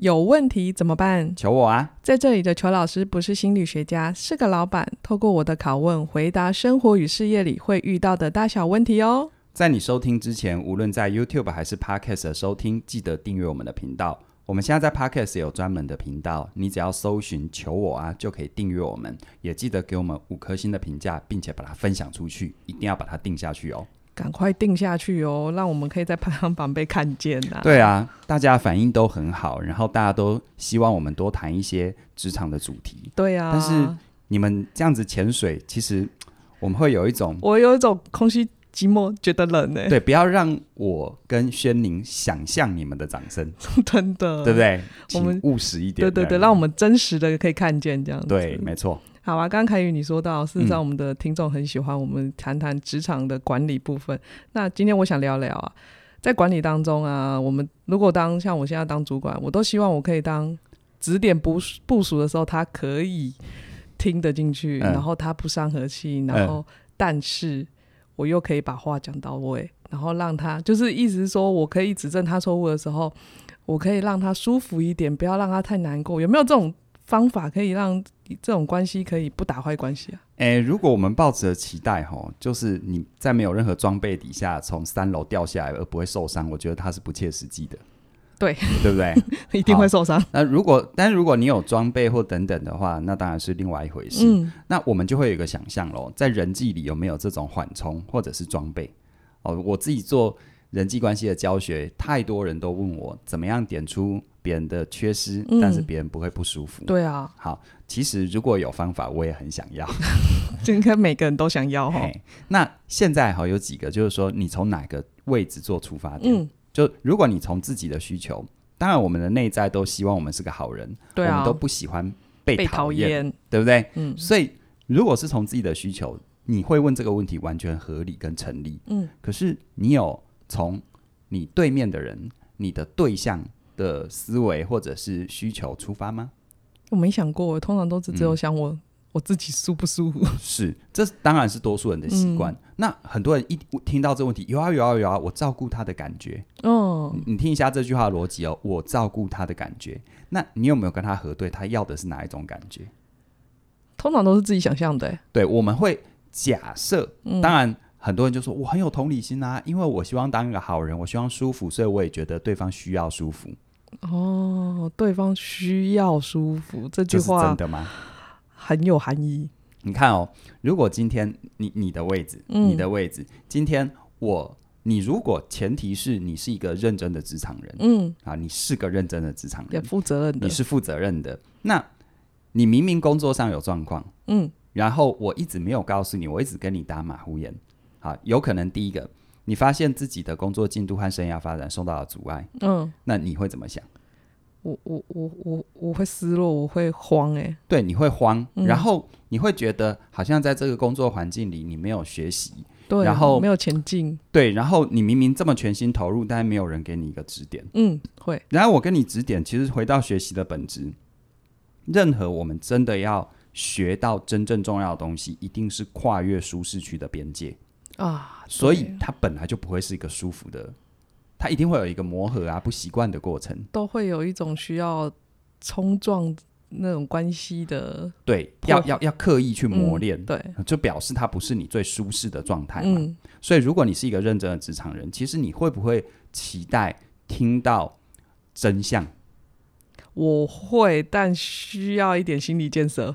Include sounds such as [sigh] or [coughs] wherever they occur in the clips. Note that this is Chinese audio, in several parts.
有问题怎么办？求我啊！在这里的裘老师不是心理学家，是个老板。透过我的拷问，回答生活与事业里会遇到的大小问题哦。在你收听之前，无论在 YouTube 还是 Podcast 的收听，记得订阅我们的频道。我们现在在 Podcast 也有专门的频道，你只要搜寻“求我啊”，就可以订阅我们。也记得给我们五颗星的评价，并且把它分享出去，一定要把它定下去哦。赶快定下去哦，让我们可以在排行榜被看见呐、啊。对啊，大家反应都很好，然后大家都希望我们多谈一些职场的主题。对啊，但是你们这样子潜水，其实我们会有一种，我有一种空虚寂寞，觉得冷呢。对，不要让我跟轩宁想象你们的掌声，[laughs] 真的，对不对？我们务实一点，对对对，让我们真实的可以看见这样子。对，没错。好啊，刚刚凯宇你说到，事实上我们的听众很喜欢我们谈谈职场的管理部分。嗯、那今天我想聊聊啊，在管理当中啊，我们如果当像我现在当主管，我都希望我可以当指点部部署的时候，他可以听得进去，嗯、然后他不伤和气，然后但是我又可以把话讲到位，然后让他就是意思是说我可以指正他错误的时候，我可以让他舒服一点，不要让他太难过。有没有这种方法可以让？这种关系可以不打坏关系啊？诶、欸，如果我们抱持的期待吼，就是你在没有任何装备底下从三楼掉下来而不会受伤，我觉得它是不切实际的。对，对不对？[laughs] 一定会受伤。那如果，但如果你有装备或等等的话，那当然是另外一回事。嗯，那我们就会有一个想象喽，在人际里有没有这种缓冲或者是装备？哦，我自己做人际关系的教学，太多人都问我怎么样点出别人的缺失，嗯、但是别人不会不舒服。对啊，好。其实如果有方法，我也很想要。[laughs] 就应该每个人都想要哈。那现在哈有几个，就是说你从哪个位置做出发点？嗯，就如果你从自己的需求，当然我们的内在都希望我们是个好人，对啊，我们都不喜欢被讨厌，对不对？嗯，所以如果是从自己的需求，你会问这个问题完全合理跟成立。嗯，可是你有从你对面的人、你的对象的思维或者是需求出发吗？我没想过，我通常都是只有想我、嗯、我自己舒不舒服。是，这当然是多数人的习惯。嗯、那很多人一听到这个问题，有啊有啊有啊，我照顾他的感觉。哦你，你听一下这句话的逻辑哦，我照顾他的感觉。那你有没有跟他核对，他要的是哪一种感觉？通常都是自己想象的。对，我们会假设。当然，很多人就说我很有同理心啊，因为我希望当一个好人，我希望舒服，所以我也觉得对方需要舒服。哦，对方需要舒服，这句话真的吗？很有含义。你看哦，如果今天你你的位置，嗯、你的位置，今天我你如果前提是你是一个认真的职场人，嗯啊，你是个认真的职场人，负责任的，你是负责任的。那你明明工作上有状况，嗯，然后我一直没有告诉你，我一直跟你打马虎眼，好，有可能第一个。你发现自己的工作进度和生涯发展受到了阻碍，嗯，那你会怎么想？我我我我我会失落，我会慌哎、欸，对，你会慌，嗯、然后你会觉得好像在这个工作环境里你没有学习，对，然后没有前进，对，然后你明明这么全心投入，但是没有人给你一个指点，嗯，会。然后我跟你指点，其实回到学习的本质，任何我们真的要学到真正重要的东西，一定是跨越舒适区的边界。啊，所以它本来就不会是一个舒服的，它一定会有一个磨合啊、不习惯的过程，都会有一种需要冲撞那种关系的，对，要要要刻意去磨练，嗯，对，就表示它不是你最舒适的状态嘛。嗯，所以如果你是一个认真的职场人，其实你会不会期待听到真相？我会，但需要一点心理建设。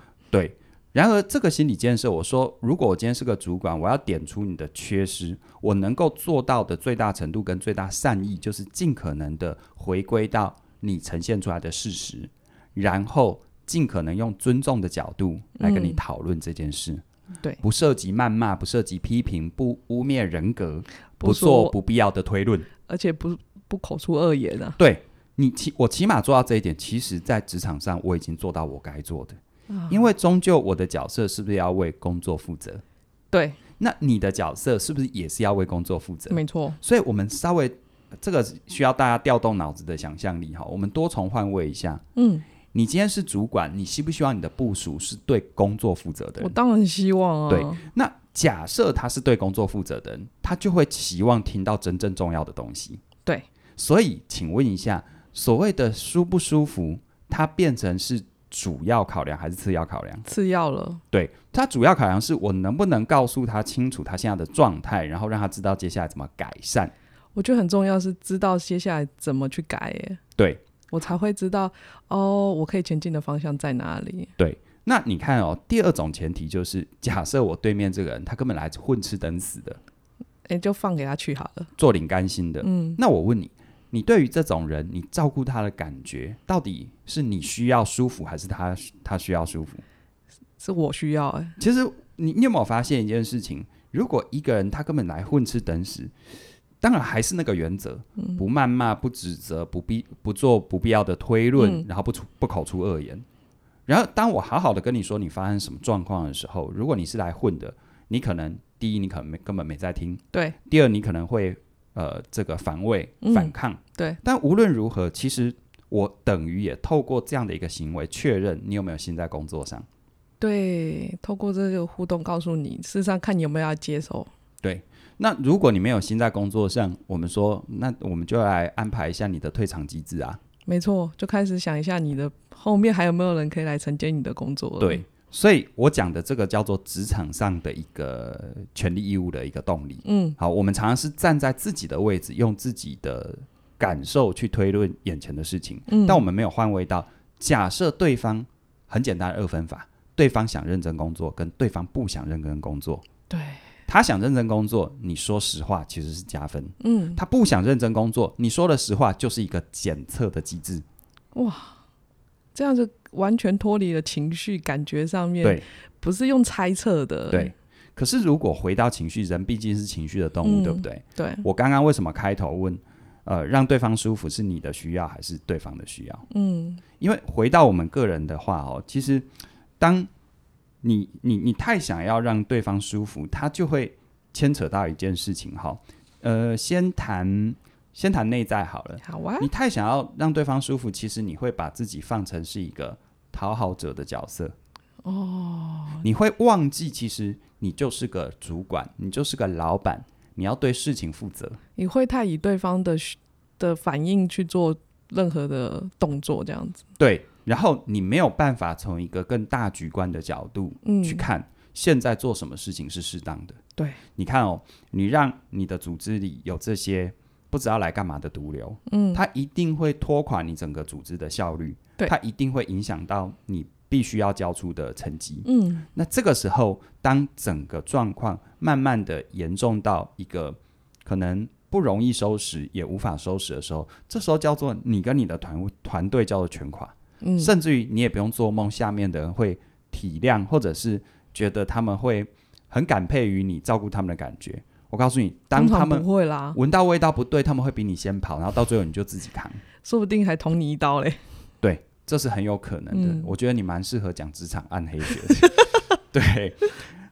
对。然而，这个心理建设，我说，如果我今天是个主管，我要点出你的缺失，我能够做到的最大程度跟最大善意，就是尽可能的回归到你呈现出来的事实，然后尽可能用尊重的角度来跟你讨论这件事。嗯、对，不涉及谩骂，不涉及批评，不污蔑人格，不做不必要的推论，而且不不口出恶言啊。对你起，我起码做到这一点，其实在职场上我已经做到我该做的。因为终究我的角色是不是要为工作负责？对，那你的角色是不是也是要为工作负责？没错。所以，我们稍微这个需要大家调动脑子的想象力哈。我们多重换位一下。嗯，你今天是主管，你希不希望你的部署是对工作负责的人？我当然希望啊。对，那假设他是对工作负责的人，他就会期望听到真正重要的东西。对，所以请问一下，所谓的舒不舒服，它变成是主要考量还是次要考量？次要了。对，他主要考量是我能不能告诉他清楚他现在的状态，然后让他知道接下来怎么改善。我觉得很重要是知道接下来怎么去改耶，对，我才会知道哦，我可以前进的方向在哪里。对，那你看哦，第二种前提就是假设我对面这个人他根本来混吃等死的，哎，就放给他去好了，坐领甘心的。嗯，那我问你，你对于这种人，你照顾他的感觉，到底是你需要舒服，还是他他需要舒服？是我需要哎。其实你你有没有发现一件事情？如果一个人他根本来混吃等死。当然还是那个原则，不谩骂，不指责，不必不做不必要的推论，嗯、然后不出不口出恶言。然后当我好好的跟你说你发生什么状况的时候，如果你是来混的，你可能第一你可能没根本没在听，对。第二你可能会呃这个防卫反抗，嗯、对。但无论如何，其实我等于也透过这样的一个行为确认你有没有心在工作上。对，透过这个互动告诉你，事实上看你有没有要接受。对。那如果你没有心在工作上，我们说，那我们就来安排一下你的退场机制啊。没错，就开始想一下你的后面还有没有人可以来承接你的工作。对，所以我讲的这个叫做职场上的一个权利义务的一个动力。嗯，好，我们常常是站在自己的位置，用自己的感受去推论眼前的事情。嗯，但我们没有换位到假设对方很简单的二分法，对方想认真工作，跟对方不想认真工作。对。他想认真工作，你说实话其实是加分。嗯，他不想认真工作，你说的实话就是一个检测的机制。哇，这样子完全脱离了情绪感觉上面，对，不是用猜测的。对，可是如果回到情绪，人毕竟是情绪的动物，嗯，对不对？对。我刚刚为什么开头问，呃，让对方舒服是你的需要还是对方的需要？嗯，因为回到我们个人的话哦，其实当。你你你太想要让对方舒服，他就会牵扯到一件事情哈。呃，先谈先谈内在好了。好啊。你太想要让对方舒服，其实你会把自己放成是一个讨好者的角色。哦。你会忘记，其实你就是个主管，你就是个老板，你要对事情负责。你会太以对方的的反应去做任何的动作，这样子。对。然后你没有办法从一个更大局观的角度去看，现在做什么事情是适当的。对，你看哦，你让你的组织里有这些不知道来干嘛的毒瘤，嗯，它一定会拖垮你整个组织的效率，对，它一定会影响到你必须要交出的成绩，嗯，那这个时候，当整个状况慢慢的严重到一个可能不容易收拾也无法收拾的时候，这时候叫做你跟你的团团队叫做全垮。嗯、甚至于你也不用做梦，下面的人会体谅，或者是觉得他们会很感佩于你照顾他们的感觉。我告诉你，当他们会啦闻到味道不对，他们会比你先跑，然后到最后你就自己扛，说不定还捅你一刀嘞。对，这是很有可能的。嗯、我觉得你蛮适合讲职场暗黑学的。[laughs] 对，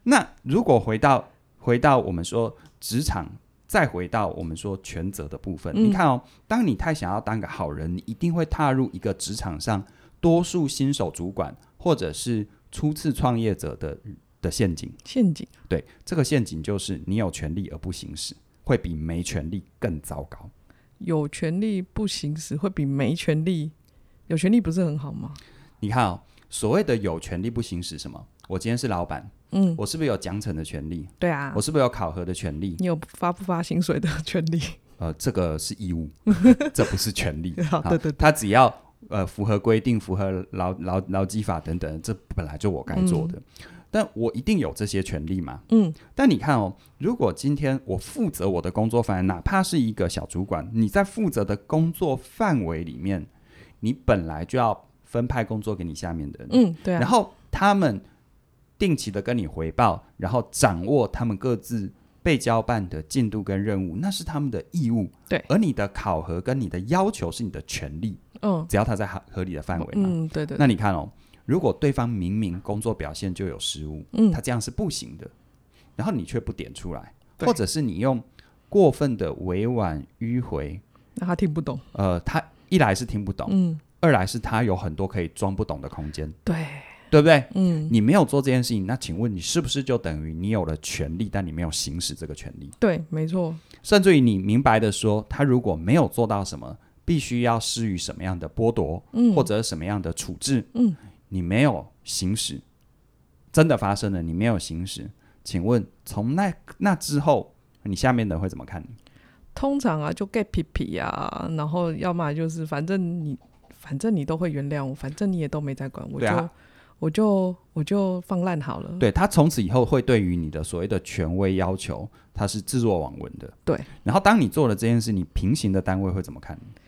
那如果回到回到我们说职场。再回到我们说权责的部分，嗯、你看哦，当你太想要当个好人，你一定会踏入一个职场上多数新手主管或者是初次创业者的的陷阱。陷阱，对，这个陷阱就是你有权利而不行使，会比没权利更糟糕。有权利不行使会比没权利，有权利不是很好吗？你看哦，所谓的有权利不行使什么？我今天是老板。嗯，我是不是有奖惩的权利？对啊，我是不是有考核的权利？你有发不发薪水的 [laughs] 权利？呃，这个是义务，[laughs] 这不是权利。好，对对，他只要呃符合规定、符合劳劳劳基法等等，这本来就我该做的。嗯、但我一定有这些权利嘛？嗯。但你看哦，如果今天我负责我的工作范围，哪怕是一个小主管，你在负责的工作范围里面，你本来就要分派工作给你下面的人。嗯，对啊。然后他们。定期的跟你回报，然后掌握他们各自被交办的进度跟任务，那是他们的义务。对，而你的考核跟你的要求是你的权利。嗯，只要他在合合理的范围嘛。嗯，对对。那你看哦，如果对方明明工作表现就有失误，嗯，他这样是不行的，然后你却不点出来，或者是你用过分的委婉迂回，那他听不懂。呃，他一来是听不懂，嗯，二来是他有很多可以装不懂的空间。对。对不对？嗯，你没有做这件事情，那请问你是不是就等于你有了权利，但你没有行使这个权利？对，没错。甚至于你明白的说，他如果没有做到什么，必须要施予什么样的剥夺，嗯，或者什么样的处置，嗯，你没有行使，真的发生了，你没有行使，请问从那那之后，你下面的人会怎么看你？通常啊，就 get 皮皮呀，然后要么就是反正你反正你都会原谅我，反正你也都没在管我，就、啊、我就我就放烂好了。对，他从此以后会对于你的所谓的权威要求，他是置若罔闻的。对，然后当你做了这件事，你平行的单位会怎么看你？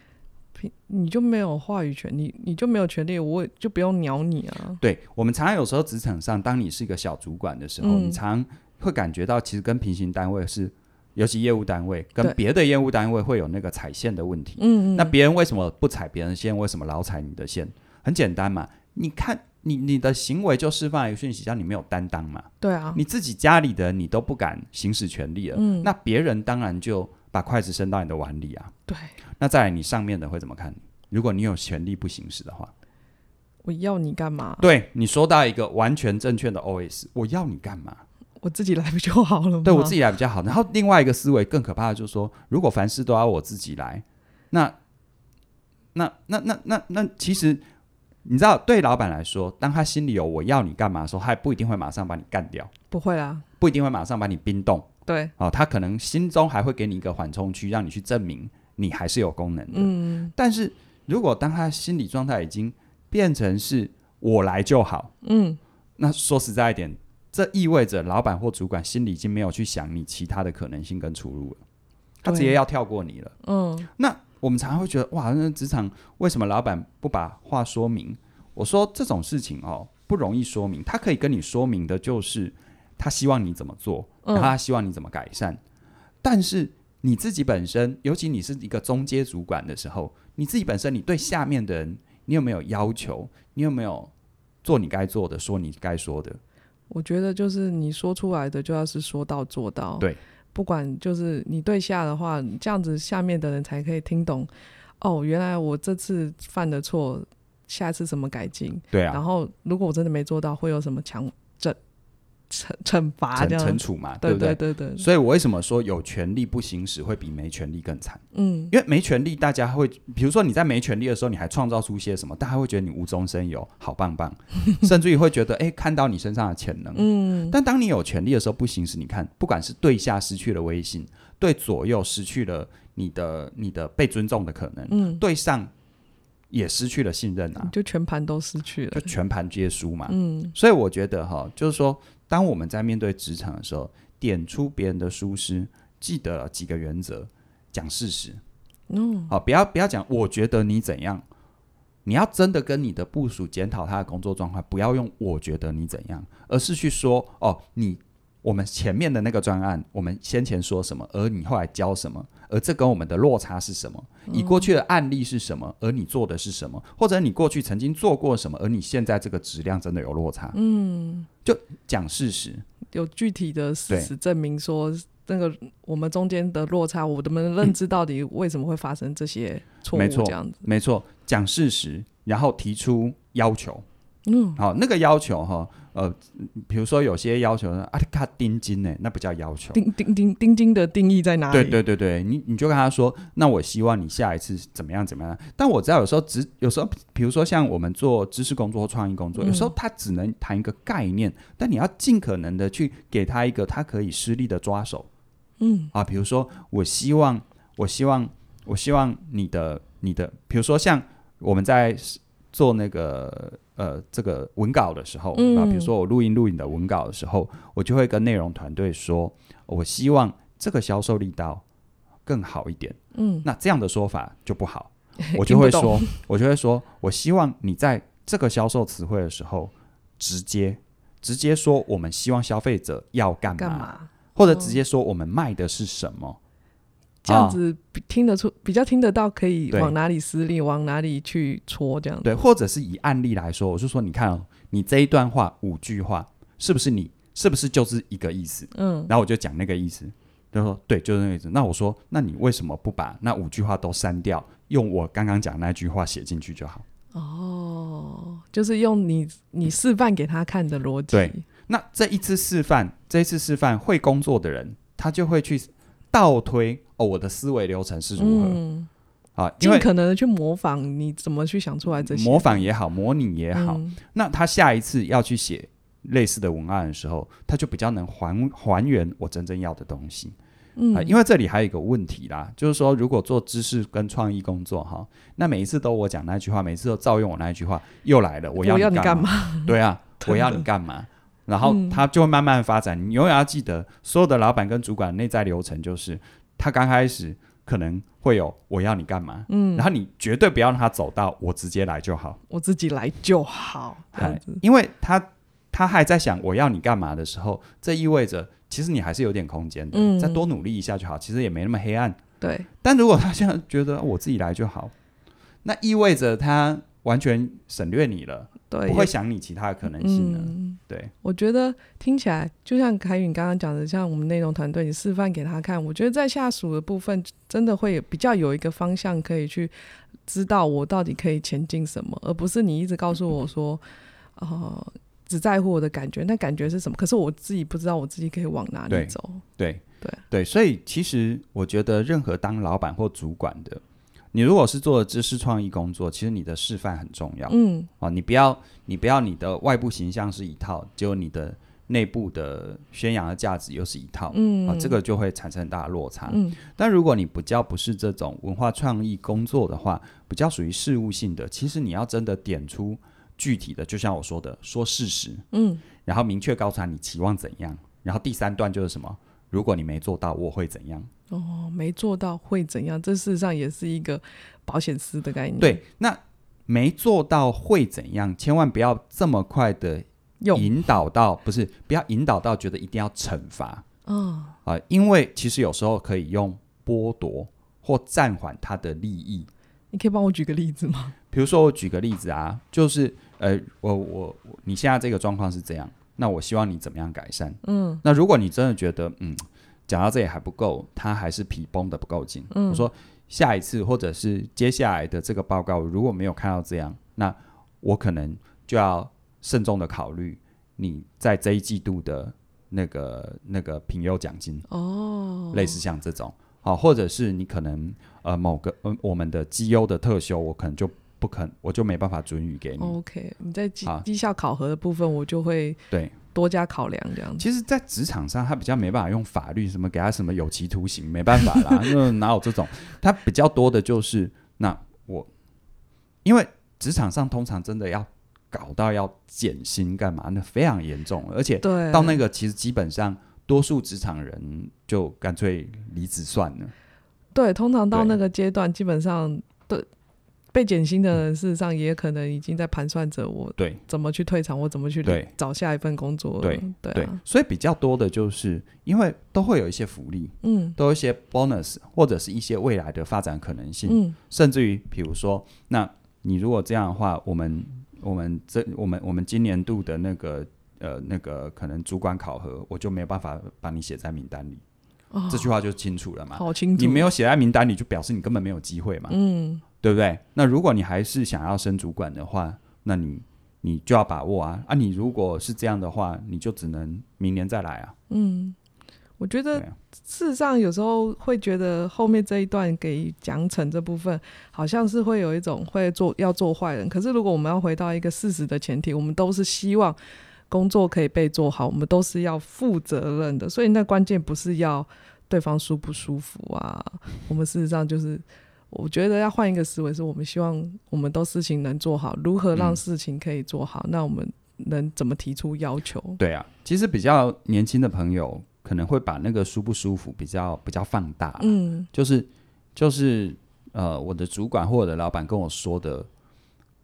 平你就没有话语权，你你就没有权利，我就不用鸟你啊。对，我们常常有时候职场上，当你是一个小主管的时候，嗯、你常会感觉到其实跟平行单位是。尤其业务单位跟别的业务单位会有那个踩线的问题。嗯，那别人为什么不踩别人线？为什么老踩你的线？很简单嘛，你看你你的行为就释放一个讯息，叫你没有担当嘛。对啊，你自己家里的你都不敢行使权利了，嗯，那别人当然就把筷子伸到你的碗里啊。对，那再来你上面的会怎么看你？如果你有权利不行使的话，我要你干嘛？对，你说到一个完全正确的 OS，我要你干嘛？我自己来不就好了吗？对，我自己来比较好。然后另外一个思维更可怕的就是说，如果凡事都要我自己来，那那那那那那，其实你知道，对老板来说，当他心里有我要你干嘛的时候，他也不一定会马上把你干掉，不会啊，不一定会马上把你冰冻。对，哦，他可能心中还会给你一个缓冲区，让你去证明你还是有功能的。嗯，但是如果当他心理状态已经变成是我来就好，嗯，那说实在一点。这意味着老板或主管心里已经没有去想你其他的可能性跟出路了，他直接要跳过你了。嗯，那我们常常会觉得，哇，那职场为什么老板不把话说明？我说这种事情哦，不容易说明。他可以跟你说明的就是他希望你怎么做，然后他希望你怎么改善。嗯，但是你自己本身，尤其你是一个中阶主管的时候，你自己本身，你对下面的人，你有没有要求？你有没有做你该做的，说你该说的？我觉得就是你说出来的就要是说到做到，对，不管就是你对下的话，这样子下面的人才可以听懂。哦，原来我这次犯的错，下次怎么改进？对啊。然后如果我真的没做到，会有什么强制？惩惩罚这样惩处嘛，对不对？对对对。所以我为什么说有权利不行使会比没权利更惨？嗯，因为没权利，大家会比如说你在没权利的时候，你还创造出些什么，大家会觉得你无中生有，好棒棒，[laughs] 甚至于会觉得哎，看到你身上的潜能。嗯。但当你有权利的时候不行使，你看，不管是对下失去了威信，对左右失去了你的你的被尊重的可能，嗯，对上也失去了信任啊，就全盘都失去了，就全盘皆输嘛。嗯。所以我觉得哈，就是说。当我们在面对职场的时候，点出别人的疏失，记得几个原则，讲事实。嗯，好，不要不要讲，我觉得你怎样，你要真的跟你的部署检讨他的工作状况，不要用我觉得你怎样，而是去说哦，你。我们前面的那个专案，我们先前说什么，而你后来教什么，而这跟我们的落差是什么？你过去的案例是什么，而你做的是什么？或者你过去曾经做过什么，而你现在这个质量真的有落差？嗯，就讲事实，有具体的事实证明说那个我们中间的落差，我们的认知到底为什么会发生这些错误？没错，这样子，没错，讲事实，然后提出要求。嗯，好，那个要求哈。呃，比如说有些要求呢，啊，他钉金呢，那不叫要求。钉钉钉钉金的定义在哪里？对对对对，你你就跟他说，那我希望你下一次怎么样怎么样。但我知道有时候只有时候，比如说像我们做知识工作或创意工作，嗯、有时候他只能谈一个概念，但你要尽可能的去给他一个他可以施力的抓手。嗯，啊，比如说我希望，我希望，我希望你的你的，比如说像我们在。做那个呃这个文稿的时候，嗯、啊，比如说我录音录影的文稿的时候，我就会跟内容团队说，我希望这个销售力道更好一点。嗯，那这样的说法就不好，[laughs] 我就会说，我就会说，我希望你在这个销售词汇的时候，直接直接说我们希望消费者要干嘛，干嘛？或者直接说我们卖的是什么。这样子听得出，哦、比较听得到，可以往哪里施力，往哪里去戳，这样子。对，或者是以案例来说，我就说，你看哦，你这一段话五句话，是不是你是不是就是一个意思？嗯，然后我就讲那个意思，他说对，就是那个意思。那我说，那你为什么不把那五句话都删掉，用我刚刚讲那句话写进去就好？哦，就是用你你示范给他看的逻辑。对，那这一次示范，这一次示范会工作的人，他就会去。倒推哦，我的思维流程是如何？嗯、啊，尽可能的去模仿，你怎么去想出来这些？模仿也好，模拟也好，嗯、那他下一次要去写类似的文案的时候，他就比较能还还原我真正要的东西。嗯、呃，因为这里还有一个问题啦，就是说，如果做知识跟创意工作哈，那每一次都我讲那句话，每次都照用我那一句话，又来了，我要你干嘛？对啊，我要你干嘛？[laughs] 然后他就会慢慢发展。你永远要记得，所有的老板跟主管内在流程就是，他刚开始可能会有我要你干嘛，嗯，然后你绝对不要让他走到我直接来就好，我自己来就好，因为他他还在想我要你干嘛的时候，这意味着。其实你还是有点空间的，嗯，再多努力一下就好。其实也没那么黑暗。对。但如果他现在觉得我自己来就好，那意味着他完全省略你了，对，不会想你其他的可能性了。嗯、对。我觉得听起来就像凯宇刚刚讲的，像我们内容团队，你示范给他看，我觉得在下属的部分真的会比较有一个方向可以去知道我到底可以前进什么，而不是你一直告诉我说，哦、[laughs] 呃。只在乎我的感觉，那感觉是什么？可是我自己不知道我自己可以往哪里走。对对对对，所以其实我觉得，任何当老板或主管的，你如果是做的知识创意工作，其实你的示范很重要。嗯，啊，你不要你不要你的外部形象是一套，结果你的内部的宣扬的价值又是一套。嗯，啊，这个就会产生很大的落差。嗯，但如果你比较不是这种文化创意工作的话，比较属于事务性的，其实你要真的点出。具体的，就像我说的，说事实，嗯，然后明确告诉他你期望怎样，然后第三段就是什么？如果你没做到，我会怎样？哦，没做到会怎样？这事实上也是一个保险丝的概念。对，那没做到会怎样？千万不要这么快的引导到，不是，不要引导到觉得一定要惩罚，啊、哦呃，因为其实有时候可以用剥夺或暂缓他的利益。你可以帮我举个例子吗？比如说，我举个例子啊，就是呃，我我你现在这个状况是这样，那我希望你怎么样改善？嗯，那如果你真的觉得嗯，讲到这里还不够，他还是皮绷得不够紧。嗯，我说下一次或者是接下来的这个报告如果没有看到这样，那我可能就要慎重的考虑你在这一季度的那个那个评优奖金哦，类似像这种。好，或者是你可能呃某个呃我们的绩优的特休，我可能就不肯，我就没办法准予给你。OK，你在绩绩效考核的部分，我就会对多加考量这样子。其实，在职场上，他比较没办法用法律什么给他什么有期徒刑，没办法啦，[laughs] 因为哪有这种？他比较多的就是那我，因为职场上通常真的要搞到要减薪干嘛？那非常严重，而且到那个其实基本上。多数职场人就干脆离职算了。对，通常到那个阶段，基本上对被减薪的人，事实上也可能已经在盘算着我对怎么去退场，我怎么去找下一份工作。对对对，所以比较多的就是因为都会有一些福利，嗯，都有一些 bonus 或者是一些未来的发展可能性，嗯，甚至于比如说，那你如果这样的话，我们我们这我们我们今年度的那个。呃，那个可能主管考核，我就没有办法把你写在名单里。哦，这句话就清楚了嘛？好清楚。你没有写在名单里，就表示你根本没有机会嘛。嗯，对不对？那如果你还是想要升主管的话，那你你就要把握啊啊！你如果是这样的话，你就只能明年再来啊。嗯，我觉得事实上有时候会觉得后面这一段给奖惩这部分，好像是会有一种会做要做坏人。可是如果我们要回到一个事实的前提，我们都是希望。工作可以被做好，我们都是要负责任的，所以那关键不是要对方舒不舒服啊。我们事实上就是，我觉得要换一个思维，是我们希望我们都事情能做好。如何让事情可以做好？嗯、那我们能怎么提出要求？对啊，其实比较年轻的朋友可能会把那个舒不舒服比较比较放大。嗯，就是就是呃，我的主管或我的老板跟我说的，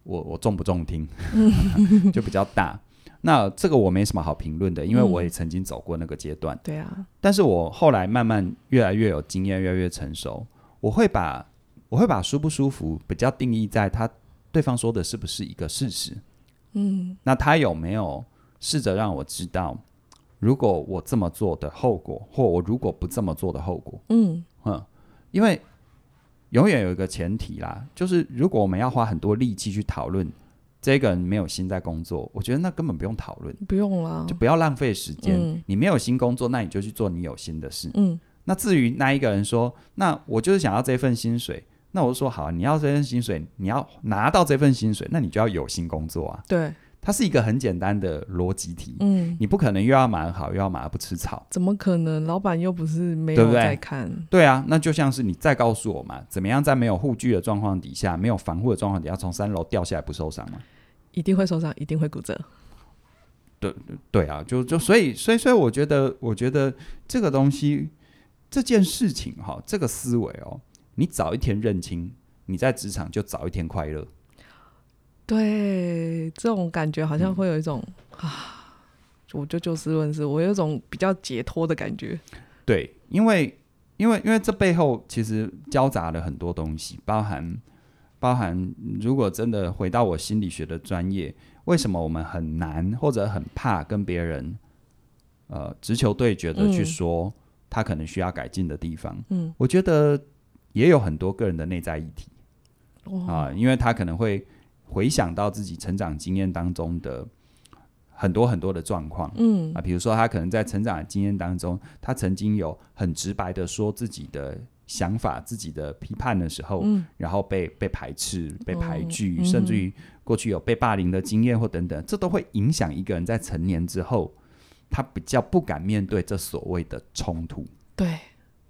我我重不重听，[laughs] [laughs] 就比较大。那这个我没什么好评论的，因为我也曾经走过那个阶段。嗯、对啊，但是我后来慢慢越来越有经验，越来越成熟。我会把我会把舒不舒服比较定义在他对方说的是不是一个事实。嗯，那他有没有试着让我知道，如果我这么做的后果，或我如果不这么做的后果？嗯嗯，因为永远有一个前提啦，就是如果我们要花很多力气去讨论。这个人没有心在工作，我觉得那根本不用讨论，不用了，就不要浪费时间。嗯、你没有心工作，那你就去做你有心的事。嗯，那至于那一个人说，那我就是想要这份薪水，那我就说好，你要这份薪水，你要拿到这份薪水，那你就要有心工作啊。对，它是一个很简单的逻辑题。嗯，你不可能又要马儿好，又要马儿不吃草。怎么可能？老板又不是没有在看。对对？对啊，那就像是你再告诉我嘛，怎么样在没有护具的状况底下，没有防护的状况底下，从三楼掉下来不受伤吗？一定会受伤，一定会骨折。对对啊，就就所以所以所以，我觉得我觉得这个东西这件事情哈，这个思维哦，你早一天认清，你在职场就早一天快乐。对，这种感觉好像会有一种、嗯、啊，我就就事论事，我有一种比较解脱的感觉。对，因为因为因为这背后其实交杂了很多东西，包含包含，如果真的回到我心理学的专业。为什么我们很难或者很怕跟别人，呃，直球对决的去说他可能需要改进的地方？嗯，我觉得也有很多个人的内在议题。啊，呃，因为他可能会回想到自己成长经验当中的很多很多的状况，嗯。啊，比如说他可能在成长的经验当中，他曾经有很直白的说自己的想法、自己的批判的时候，嗯，然后被被排斥、被排拒，哦，甚至于。过去有被霸凌的经验或等等，这都会影响一个人在成年之后，他比较不敢面对这所谓的冲突。对，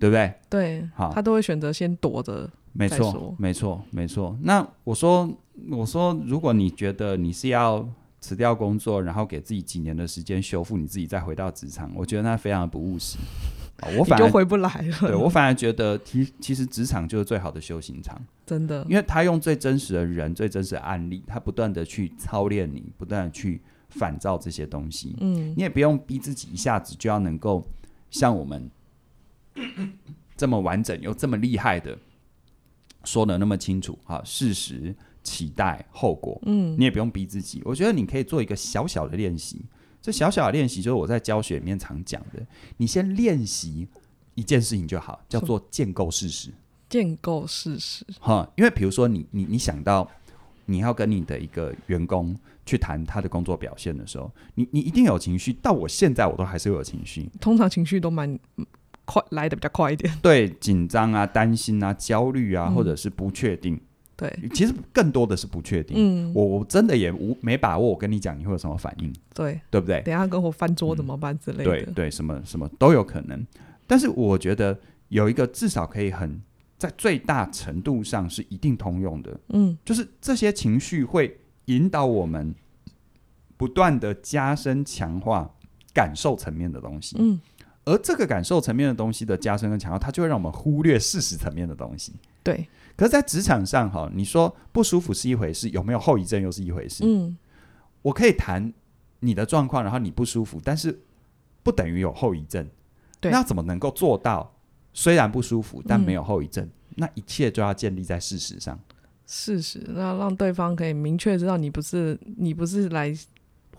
对不对？对，好，他都会选择先躲着。没错，没错，没错。那我说，我说，如果你觉得你是要辞掉工作，然后给自己几年的时间修复你自己，再回到职场，我觉得那非常的不务实。[laughs] 我反而就回不来了。对，我反而觉得，其其实职场就是最好的修行场，真的，因为他用最真实的人、最真实的案例，他不断的去操练你，不断的去反照这些东西。嗯，你也不用逼自己一下子就要能够像我们 [coughs] 这么完整又这么厉害的说的那么清楚啊，事实、期待、后果。嗯，你也不用逼自己，我觉得你可以做一个小小的练习。这小小的练习就是我在教学里面常讲的，你先练习一件事情就好，叫做建构事实。建构事实，哈，因为比如说你你你想到你要跟你的一个员工去谈他的工作表现的时候，你你一定有情绪。到我现在我都还是会有情绪，通常情绪都蛮快来的比较快一点。对，紧张啊、担心啊、焦虑啊，或者是不确定。嗯对，其实更多的是不确定。嗯，我我真的也无没把握。我跟你讲，你会有什么反应？对，对不对？等下跟我翻桌怎么办之类的？嗯、对对，什么什么都有可能。但是我觉得有一个至少可以很在最大程度上是一定通用的。嗯，就是这些情绪会引导我们不断的加深强化感受层面的东西。嗯，而这个感受层面的东西的加深跟强化，它就会让我们忽略事实层面的东西。对。可是，在职场上，哈，你说不舒服是一回事，有没有后遗症又是一回事。嗯，我可以谈你的状况，然后你不舒服，但是不等于有后遗症。对，那怎么能够做到？虽然不舒服，但没有后遗症，嗯，那一切就要建立在事实上。事实，那让对方可以明确知道你不是你不是来。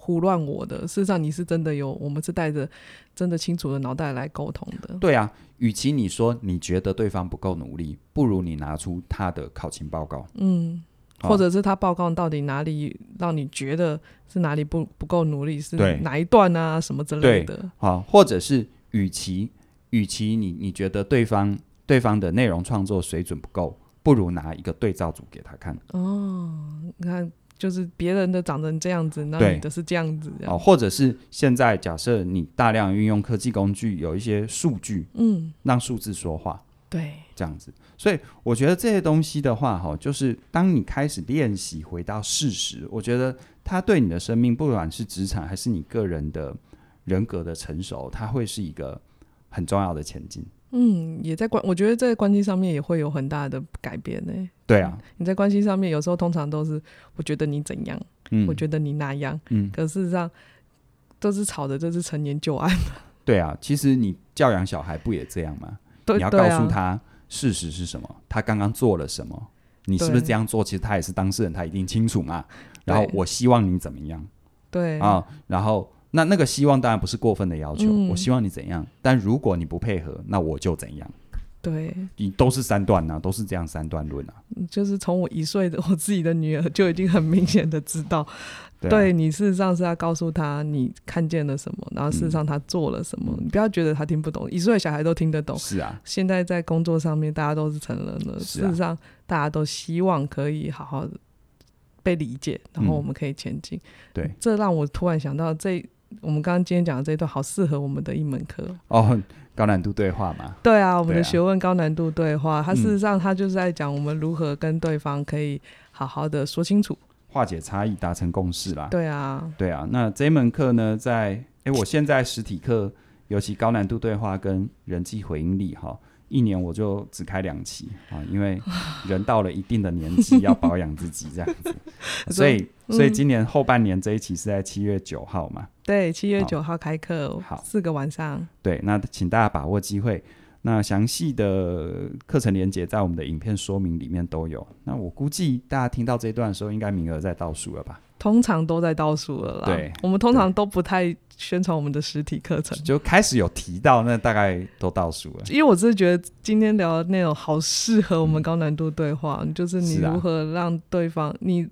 胡乱我的，事实上你是真的有，我们是带着真的清楚的脑袋来沟通的。对啊，与其你说你觉得对方不够努力，不如你拿出他的考勤报告，嗯，或者是他报告到底哪里让你觉得是哪里不不够努力，是哪一段啊什么之类的。好，或者是与其与其你你觉得对方对方的内容创作水准不够，不如拿一个对照组给他看。哦，你看。就是别人的长成这样子，那你的是这样子哦，或者是现在假设你大量运用科技工具，有一些数据，嗯，让数字说话，对，这样子。所以我觉得这些东西的话，哈，就是当你开始练习回到事实，我觉得它对你的生命，不管是职场还是你个人的人格的成熟，它会是一个很重要的前进。嗯，也在关，我觉得在关系上面也会有很大的改变呢。对啊，你在关系上面有时候通常都是，我觉得你怎样，嗯，我觉得你那样，嗯，可事实上都是吵的，这是陈年旧案。对啊，其实你教养小孩不也这样吗？对，你要告诉他事实是什么，他刚刚做了什么，你是不是这样做？其实他也是当事人，他一定清楚嘛。然后我希望你怎么样？对啊，然后。那那个希望当然不是过分的要求，嗯，我希望你怎样，但如果你不配合，那我就怎样。对，你都是三段啊，都是这样三段论啊。就是从我一岁的我自己的女儿就已经很明显的知道，对，啊、对你事实上是要告诉她你看见了什么，然后事实上她做了什么。嗯、你不要觉得她听不懂，一岁小孩都听得懂。是啊，现在在工作上面大家都是成人了，啊、事实上大家都希望可以好好的被理解，然后我们可以前进。嗯、对，这让我突然想到这。我们刚刚今天讲的这一段好适合我们的一门课哦，高难度对话嘛。对啊，我们的学问高难度对话，它、啊、事实上它就是在讲我们如何跟对方可以好好的说清楚，化解差异，达成共识啦。对啊，对啊。那这一门课呢，在哎，我现在实体课尤其高难度对话跟人际回应力哈。一年我就只开两期啊，因为人到了一定的年纪要保养自己这样子，[laughs] 所以所以今年后半年这一期是在七月九号嘛？对，七月九号开课，好，四个晚上。对，那请大家把握机会。那详细的课程连接在我们的影片说明里面都有。那我估计大家听到这一段的时候，应该名额在倒数了吧？通常都在倒数了啦。对，我们通常都不太宣传我们的实体课程，就开始有提到，那大概都倒数了。因为我真的觉得今天聊的内容好适合我们高难度对话，嗯、就是你如何让对方，啊、你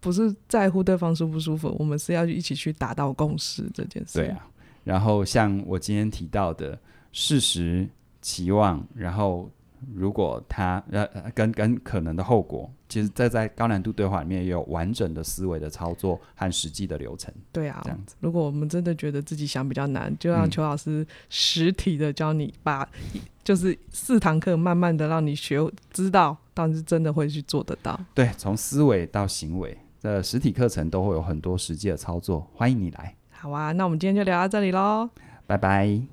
不是在乎对方舒不舒服，我们是要一起去达到共识这件事。对啊，然后像我今天提到的事实、期望，然后。如果他呃跟跟可能的后果，其实这在高难度对话里面也有完整的思维的操作和实际的流程。对啊，这样子。如果我们真的觉得自己想比较难，就让邱老师实体的教你把，就是四堂课慢慢的让你学知道，但是真的会去做得到。对，从思维到行为，这实体课程都会有很多实际的操作，欢迎你来。好啊，那我们今天就聊到这里喽，拜拜。